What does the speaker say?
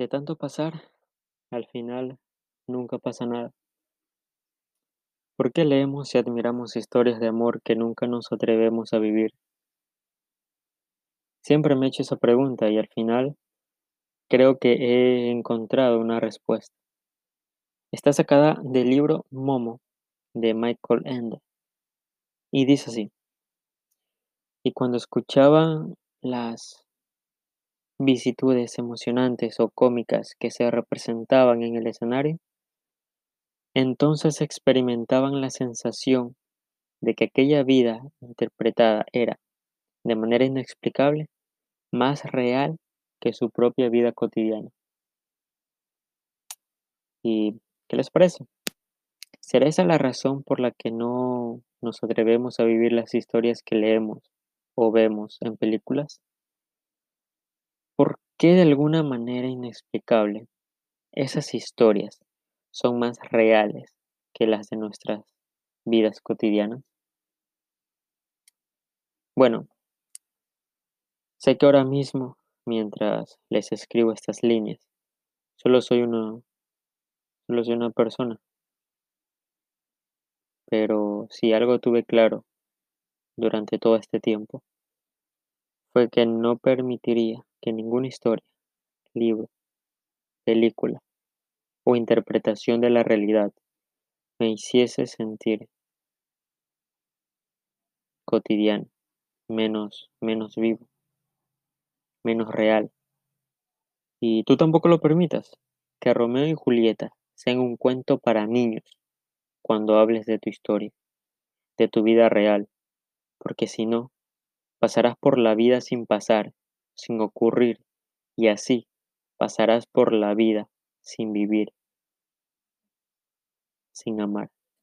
De tanto pasar, al final nunca pasa nada. ¿Por qué leemos y admiramos historias de amor que nunca nos atrevemos a vivir? Siempre me he hecho esa pregunta y al final creo que he encontrado una respuesta. Está sacada del libro Momo de Michael Ende y dice así. Y cuando escuchaba las vicitudes emocionantes o cómicas que se representaban en el escenario, entonces experimentaban la sensación de que aquella vida interpretada era, de manera inexplicable, más real que su propia vida cotidiana. ¿Y qué les parece? ¿Será esa la razón por la que no nos atrevemos a vivir las historias que leemos o vemos en películas? ¿Por qué de alguna manera inexplicable esas historias son más reales que las de nuestras vidas cotidianas? Bueno, sé que ahora mismo, mientras les escribo estas líneas, solo soy una, solo soy una persona. Pero si algo tuve claro durante todo este tiempo, fue que no permitiría que ninguna historia, libro, película o interpretación de la realidad me hiciese sentir cotidiano, menos, menos vivo, menos real. Y tú tampoco lo permitas, que Romeo y Julieta sean un cuento para niños cuando hables de tu historia, de tu vida real, porque si no, pasarás por la vida sin pasar sin ocurrir, y así pasarás por la vida sin vivir, sin amar.